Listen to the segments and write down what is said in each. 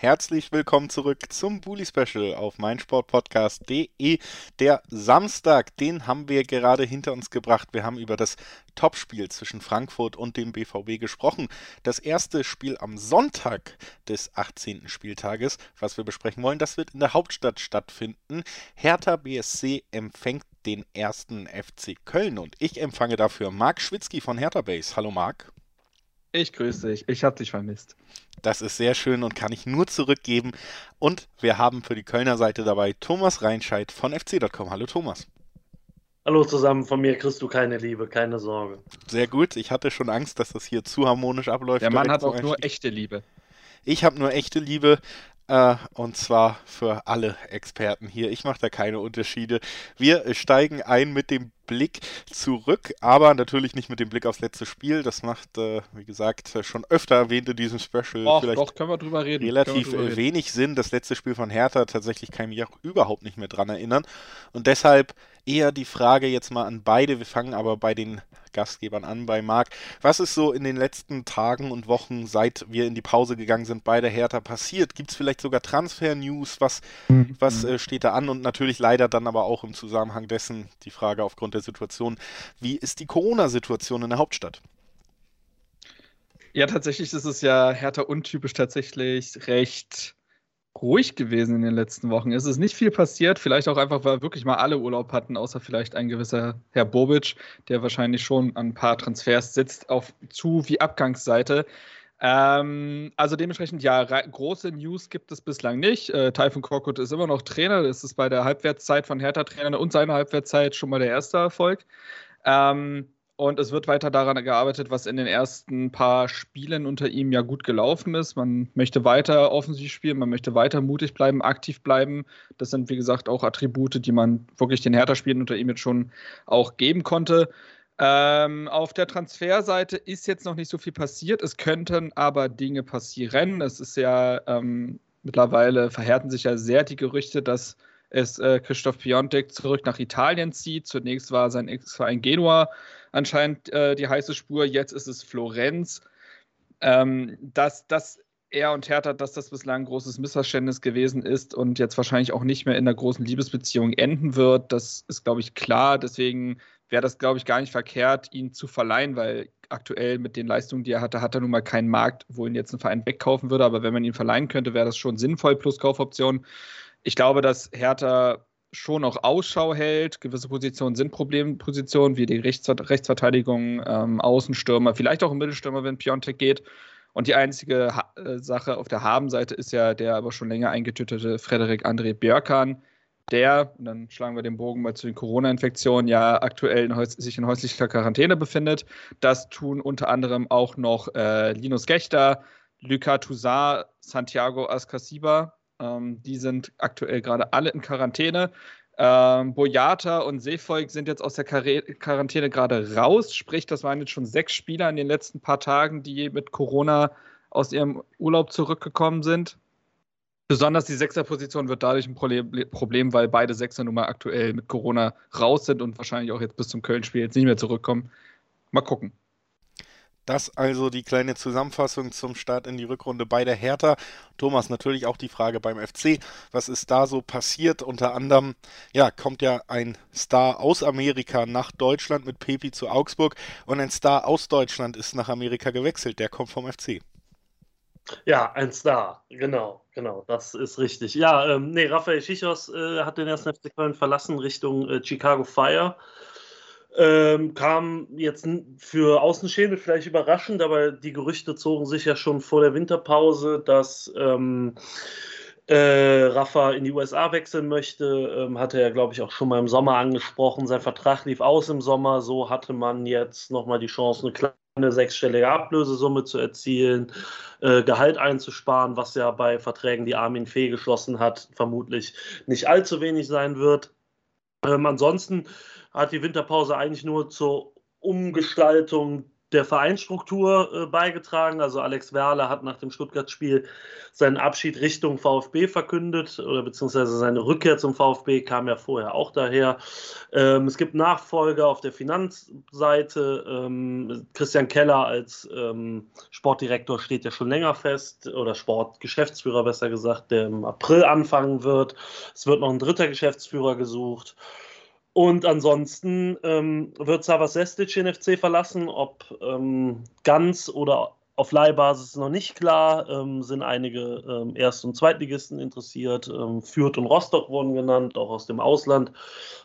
Herzlich willkommen zurück zum Bully Special auf meinsportpodcast.de. Der Samstag, den haben wir gerade hinter uns gebracht. Wir haben über das Topspiel zwischen Frankfurt und dem BVB gesprochen. Das erste Spiel am Sonntag des 18. Spieltages, was wir besprechen wollen, das wird in der Hauptstadt stattfinden. Hertha BSC empfängt den ersten FC Köln und ich empfange dafür Marc Schwitzky von Hertha Base. Hallo Marc. Ich grüße dich. Ich habe dich vermisst. Das ist sehr schön und kann ich nur zurückgeben. Und wir haben für die Kölner Seite dabei Thomas Reinscheid von fc.com. Hallo Thomas. Hallo zusammen, von mir kriegst du keine Liebe, keine Sorge. Sehr gut, ich hatte schon Angst, dass das hier zu harmonisch abläuft. Der Mann hat auch nur echte Liebe. Ich habe nur echte Liebe. Äh, und zwar für alle Experten hier. Ich mache da keine Unterschiede. Wir steigen ein mit dem Blick zurück, aber natürlich nicht mit dem Blick aufs letzte Spiel. Das macht, äh, wie gesagt, schon öfter erwähnt in diesem Special Och, vielleicht doch, können wir drüber reden. relativ drüber reden. wenig Sinn. Das letzte Spiel von Hertha tatsächlich kann ich mich auch überhaupt nicht mehr dran erinnern. Und deshalb eher die Frage jetzt mal an beide. Wir fangen aber bei den Gastgebern an, bei Marc. Was ist so in den letzten Tagen und Wochen, seit wir in die Pause gegangen sind, bei der Hertha passiert? Gibt es vielleicht sogar Transfer-News? Was, mhm. was äh, steht da an? Und natürlich leider dann aber auch im Zusammenhang dessen die Frage aufgrund der Situation, wie ist die Corona-Situation in der Hauptstadt? Ja, tatsächlich ist es ja Hertha untypisch tatsächlich recht ruhig gewesen in den letzten Wochen. Es ist nicht viel passiert, vielleicht auch einfach, weil wirklich mal alle Urlaub hatten, außer vielleicht ein gewisser Herr Bobic, der wahrscheinlich schon an ein paar Transfers sitzt, auf Zu- wie Abgangsseite. Ähm, also dementsprechend, ja, große News gibt es bislang nicht. Äh, Typhon Korkut ist immer noch Trainer. Das ist bei der Halbwertszeit von Hertha-Trainern und seiner Halbwertszeit schon mal der erste Erfolg. Ähm, und es wird weiter daran gearbeitet, was in den ersten paar Spielen unter ihm ja gut gelaufen ist. Man möchte weiter offensiv spielen, man möchte weiter mutig bleiben, aktiv bleiben. Das sind, wie gesagt, auch Attribute, die man wirklich den Hertha-Spielen unter ihm jetzt schon auch geben konnte. Ähm, auf der Transferseite ist jetzt noch nicht so viel passiert. Es könnten aber Dinge passieren. Es ist ja ähm, mittlerweile verhärten sich ja sehr die Gerüchte, dass es äh, Christoph Piontek zurück nach Italien zieht. Zunächst war sein Ex-Verein Genua anscheinend äh, die heiße Spur. Jetzt ist es Florenz. Ähm, dass, dass er und Hertha, dass das bislang ein großes Missverständnis gewesen ist und jetzt wahrscheinlich auch nicht mehr in einer großen Liebesbeziehung enden wird, das ist, glaube ich, klar. Deswegen wäre das, glaube ich, gar nicht verkehrt, ihn zu verleihen, weil aktuell mit den Leistungen, die er hatte, hat er nun mal keinen Markt, wo ihn jetzt ein Verein wegkaufen würde. Aber wenn man ihn verleihen könnte, wäre das schon sinnvoll plus Kaufoption. Ich glaube, dass Hertha schon auch Ausschau hält. Gewisse Positionen sind Problempositionen, wie die Rechts Rechtsverteidigung, ähm, Außenstürmer, vielleicht auch ein Mittelstürmer, wenn Piontek geht. Und die einzige ha äh, Sache auf der Habenseite ist ja der aber schon länger eingetütete Frederik André Björkan, der, und dann schlagen wir den Bogen mal zu den Corona-Infektionen, ja aktuell in sich in häuslicher Quarantäne befindet. Das tun unter anderem auch noch äh, Linus Gechter, Luca Toussaint, Santiago Ascasiba, ähm, die sind aktuell gerade alle in Quarantäne. Ähm, Boyata und Seefolk sind jetzt aus der Quar Quarantäne gerade raus. Sprich, das waren jetzt schon sechs Spieler in den letzten paar Tagen, die mit Corona aus ihrem Urlaub zurückgekommen sind. Besonders die Sechserposition wird dadurch ein Problem, weil beide Sechser nun mal aktuell mit Corona raus sind und wahrscheinlich auch jetzt bis zum Köln-Spiel jetzt nicht mehr zurückkommen. Mal gucken. Das also die kleine Zusammenfassung zum Start in die Rückrunde bei der Hertha. Thomas, natürlich auch die Frage beim FC. Was ist da so passiert? Unter anderem, ja, kommt ja ein Star aus Amerika nach Deutschland mit Pepi zu Augsburg und ein Star aus Deutschland ist nach Amerika gewechselt. Der kommt vom FC. Ja, ein Star, genau, genau, das ist richtig. Ja, ähm, nee, Raphael Schichos äh, hat den ersten FC Köln verlassen Richtung äh, Chicago Fire. Ähm, kam jetzt für Außenstehende vielleicht überraschend, aber die Gerüchte zogen sich ja schon vor der Winterpause, dass ähm, äh, Rafa in die USA wechseln möchte. Ähm, hatte er, glaube ich, auch schon mal im Sommer angesprochen. Sein Vertrag lief aus im Sommer. So hatte man jetzt nochmal die Chance, eine kleine sechsstellige Ablösesumme zu erzielen, äh, Gehalt einzusparen, was ja bei Verträgen, die Armin Fee geschlossen hat, vermutlich nicht allzu wenig sein wird. Ähm, ansonsten hat die Winterpause eigentlich nur zur Umgestaltung der Vereinsstruktur äh, beigetragen. Also Alex Werle hat nach dem Stuttgart-Spiel seinen Abschied Richtung VfB verkündet oder beziehungsweise seine Rückkehr zum VfB kam ja vorher auch daher. Ähm, es gibt Nachfolger auf der Finanzseite. Ähm, Christian Keller als ähm, Sportdirektor steht ja schon länger fest oder Sportgeschäftsführer besser gesagt, der im April anfangen wird. Es wird noch ein dritter Geschäftsführer gesucht. Und ansonsten ähm, wird Savas Sestic den FC verlassen. Ob ähm, ganz oder auf Leihbasis noch nicht klar. Ähm, sind einige ähm, Erst- und Zweitligisten interessiert. Ähm, Fürth und Rostock wurden genannt, auch aus dem Ausland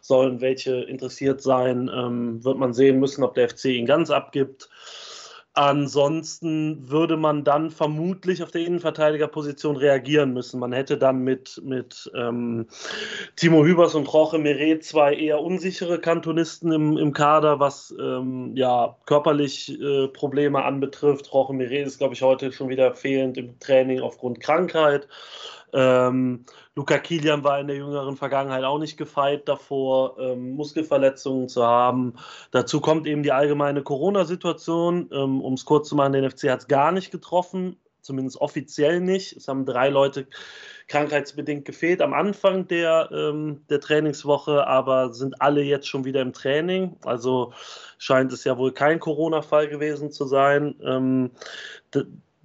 sollen welche interessiert sein. Ähm, wird man sehen müssen, ob der FC ihn ganz abgibt. Ansonsten würde man dann vermutlich auf der Innenverteidigerposition reagieren müssen. Man hätte dann mit, mit ähm, Timo Hübers und Roche Meret zwei eher unsichere Kantonisten im, im Kader, was ähm, ja, körperlich äh, Probleme anbetrifft. Roche Meret ist, glaube ich, heute schon wieder fehlend im Training aufgrund Krankheit. Ähm, Luca Kilian war in der jüngeren Vergangenheit auch nicht gefeit davor, ähm, Muskelverletzungen zu haben. Dazu kommt eben die allgemeine Corona-Situation. Ähm, um es kurz zu machen, den FC hat es gar nicht getroffen, zumindest offiziell nicht. Es haben drei Leute krankheitsbedingt gefehlt am Anfang der, ähm, der Trainingswoche, aber sind alle jetzt schon wieder im Training. Also scheint es ja wohl kein Corona-Fall gewesen zu sein. Ähm,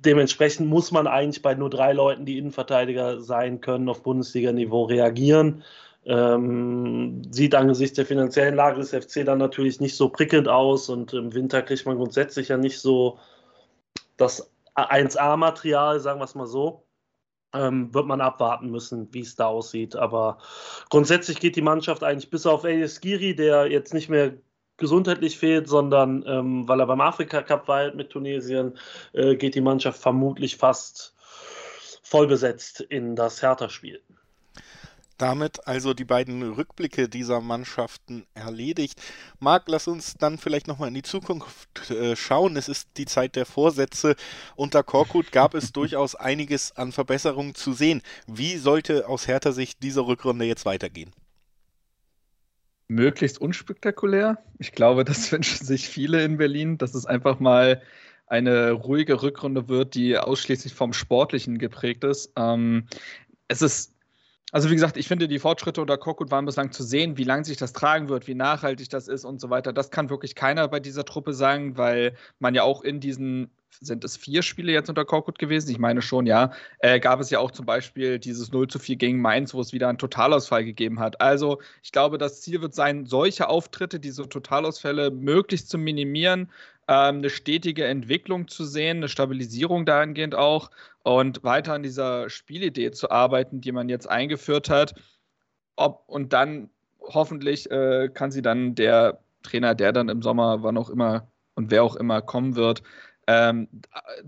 dementsprechend muss man eigentlich bei nur drei Leuten, die Innenverteidiger sein können, auf Bundesliga-Niveau reagieren. Ähm, sieht angesichts der finanziellen Lage des FC dann natürlich nicht so prickelnd aus und im Winter kriegt man grundsätzlich ja nicht so das 1A-Material, sagen wir es mal so. Ähm, wird man abwarten müssen, wie es da aussieht. Aber grundsätzlich geht die Mannschaft eigentlich bis auf Elias Giri, der jetzt nicht mehr gesundheitlich fehlt, sondern ähm, weil er beim Afrika Cup war mit Tunesien, äh, geht die Mannschaft vermutlich fast voll besetzt in das Hertha-Spiel. Damit also die beiden Rückblicke dieser Mannschaften erledigt. Marc, lass uns dann vielleicht nochmal in die Zukunft äh, schauen. Es ist die Zeit der Vorsätze. Unter Korkut gab es durchaus einiges an Verbesserungen zu sehen. Wie sollte aus Hertha Sicht diese Rückrunde jetzt weitergehen? Möglichst unspektakulär. Ich glaube, das wünschen sich viele in Berlin, dass es einfach mal eine ruhige Rückrunde wird, die ausschließlich vom Sportlichen geprägt ist. Ähm, es ist, also wie gesagt, ich finde, die Fortschritte unter Korkut waren bislang zu sehen, wie lange sich das tragen wird, wie nachhaltig das ist und so weiter. Das kann wirklich keiner bei dieser Truppe sagen, weil man ja auch in diesen sind es vier Spiele jetzt unter Korkut gewesen? Ich meine schon, ja. Äh, gab es ja auch zum Beispiel dieses 0 zu 4 gegen Mainz, wo es wieder einen Totalausfall gegeben hat. Also, ich glaube, das Ziel wird sein, solche Auftritte, diese Totalausfälle möglichst zu minimieren, ähm, eine stetige Entwicklung zu sehen, eine Stabilisierung dahingehend auch und weiter an dieser Spielidee zu arbeiten, die man jetzt eingeführt hat. Ob, und dann hoffentlich äh, kann sie dann der Trainer, der dann im Sommer, wann auch immer und wer auch immer kommen wird, ähm,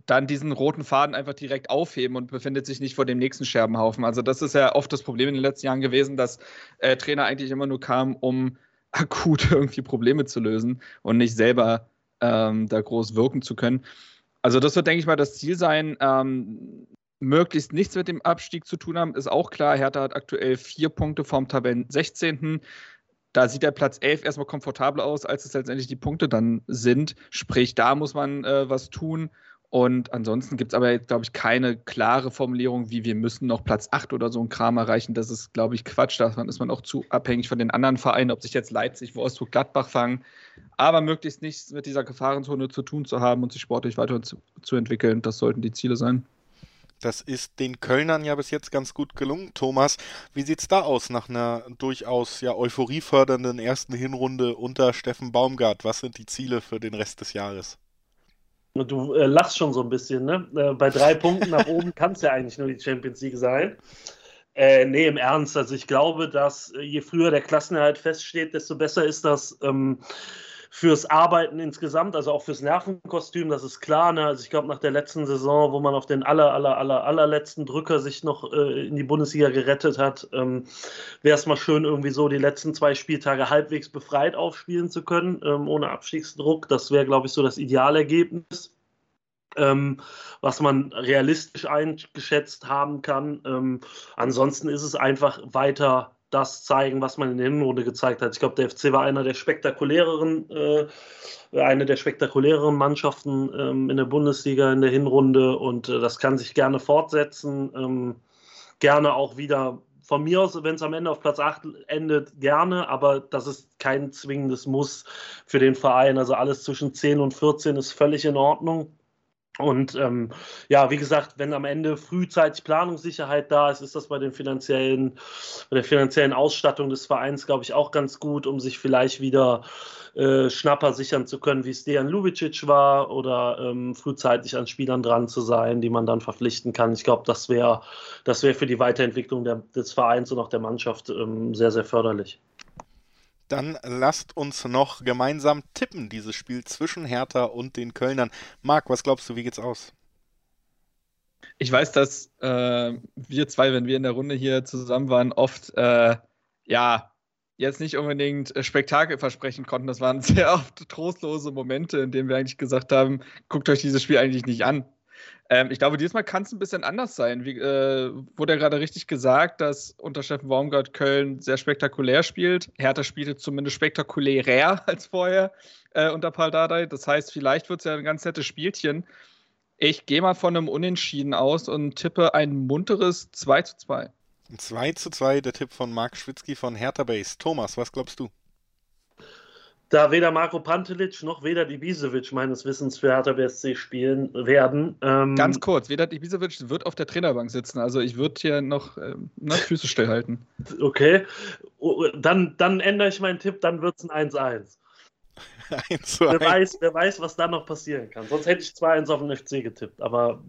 dann diesen roten Faden einfach direkt aufheben und befindet sich nicht vor dem nächsten Scherbenhaufen. Also das ist ja oft das Problem in den letzten Jahren gewesen, dass äh, Trainer eigentlich immer nur kamen, um akut irgendwie Probleme zu lösen und nicht selber ähm, da groß wirken zu können. Also das wird, denke ich mal, das Ziel sein. Ähm, möglichst nichts mit dem Abstieg zu tun haben, ist auch klar. Hertha hat aktuell vier Punkte vom Tabellen 16 da sieht der Platz 11 erstmal komfortabler aus, als es letztendlich die Punkte dann sind. Sprich, da muss man äh, was tun. Und ansonsten gibt es aber glaube ich, keine klare Formulierung, wie wir müssen noch Platz 8 oder so ein Kram erreichen. Das ist, glaube ich, Quatsch. Davon ist man auch zu abhängig von den anderen Vereinen, ob sich jetzt Leipzig, Wolfsburg, Gladbach fangen. Aber möglichst nichts mit dieser Gefahrenzone zu tun zu haben und sich sportlich weiter zu, zu entwickeln. Das sollten die Ziele sein. Das ist den Kölnern ja bis jetzt ganz gut gelungen. Thomas, wie sieht es da aus nach einer durchaus ja euphoriefördernden ersten Hinrunde unter Steffen Baumgart? Was sind die Ziele für den Rest des Jahres? Du äh, lachst schon so ein bisschen, ne? Äh, bei drei Punkten nach oben kann es ja eigentlich nur die Champions League sein. Äh, nee, im Ernst. Also ich glaube, dass äh, je früher der Klassenerhalt feststeht, desto besser ist das. Ähm, fürs Arbeiten insgesamt, also auch fürs Nervenkostüm, das ist klar. Ne? Also ich glaube, nach der letzten Saison, wo man auf den aller, aller, aller, allerletzten Drücker sich noch äh, in die Bundesliga gerettet hat, ähm, wäre es mal schön, irgendwie so die letzten zwei Spieltage halbwegs befreit aufspielen zu können, ähm, ohne Abstiegsdruck. Das wäre, glaube ich, so das Idealergebnis. Ähm, was man realistisch eingeschätzt haben kann. Ähm, ansonsten ist es einfach weiter das zeigen, was man in der Hinrunde gezeigt hat. Ich glaube, der FC war einer der spektakuläreren, äh, eine der spektakuläreren Mannschaften ähm, in der Bundesliga in der Hinrunde und äh, das kann sich gerne fortsetzen. Ähm, gerne auch wieder von mir aus, wenn es am Ende auf Platz 8 endet, gerne, aber das ist kein zwingendes Muss für den Verein. Also alles zwischen 10 und 14 ist völlig in Ordnung. Und ähm, ja, wie gesagt, wenn am Ende frühzeitig Planungssicherheit da ist, ist das bei den finanziellen, bei der finanziellen Ausstattung des Vereins, glaube ich, auch ganz gut, um sich vielleicht wieder äh, Schnapper sichern zu können, wie es Dejan Lubicic war, oder ähm, frühzeitig an Spielern dran zu sein, die man dann verpflichten kann. Ich glaube, das wäre das wär für die Weiterentwicklung der, des Vereins und auch der Mannschaft ähm, sehr, sehr förderlich. Dann lasst uns noch gemeinsam tippen, dieses Spiel zwischen Hertha und den Kölnern. Marc, was glaubst du, wie geht's aus? Ich weiß, dass äh, wir zwei, wenn wir in der Runde hier zusammen waren, oft äh, ja jetzt nicht unbedingt äh, Spektakel versprechen konnten. Das waren sehr oft trostlose Momente, in denen wir eigentlich gesagt haben, guckt euch dieses Spiel eigentlich nicht an. Ähm, ich glaube, diesmal kann es ein bisschen anders sein. Wie, äh, wurde ja gerade richtig gesagt, dass unter Steffen Baumgart Köln sehr spektakulär spielt. Hertha spielte zumindest spektakulärer als vorher äh, unter Paul Dardai. Das heißt, vielleicht wird es ja ein ganz nettes Spielchen. Ich gehe mal von einem Unentschieden aus und tippe ein munteres 2 zu 2. 2 zu 2, der Tipp von Marc Schwitzky von Hertha Base. Thomas, was glaubst du? Da weder Marco Pantelic noch weder Ibisevic meines Wissens für Hertha BSC spielen werden. Ähm, Ganz kurz, weder Ibisevic wird auf der Trainerbank sitzen. Also ich würde hier noch ähm, na, Füße stillhalten. Okay, dann, dann ändere ich meinen Tipp, dann wird es ein 1-1. 1 zu 1. Wer weiß, wer weiß, was da noch passieren kann. Sonst hätte ich 2-1 auf den FC getippt. Aber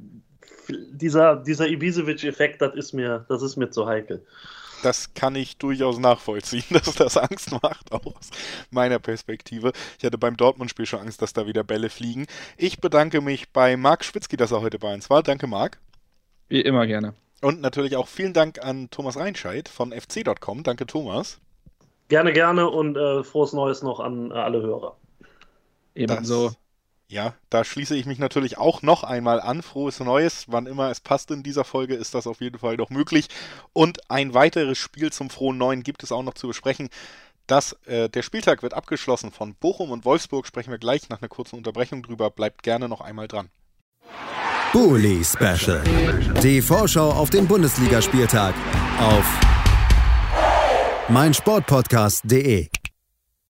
dieser, dieser Ibisevic-Effekt, das ist mir, das ist mir zu heikel das kann ich durchaus nachvollziehen, dass das Angst macht, auch aus meiner Perspektive. Ich hatte beim Dortmund-Spiel schon Angst, dass da wieder Bälle fliegen. Ich bedanke mich bei Marc Schwitzky, dass er heute bei uns war. Danke, Marc. Wie immer gerne. Und natürlich auch vielen Dank an Thomas Reinscheid von fc.com. Danke, Thomas. Gerne, gerne und äh, frohes Neues noch an äh, alle Hörer. Ebenso. Ja, da schließe ich mich natürlich auch noch einmal an. Frohes Neues, wann immer es passt in dieser Folge, ist das auf jeden Fall noch möglich. Und ein weiteres Spiel zum frohen Neuen gibt es auch noch zu besprechen. Das, äh, der Spieltag wird abgeschlossen von Bochum und Wolfsburg. Sprechen wir gleich nach einer kurzen Unterbrechung drüber. Bleibt gerne noch einmal dran. Bully Special. Die Vorschau auf den Bundesligaspieltag auf meinsportpodcast.de.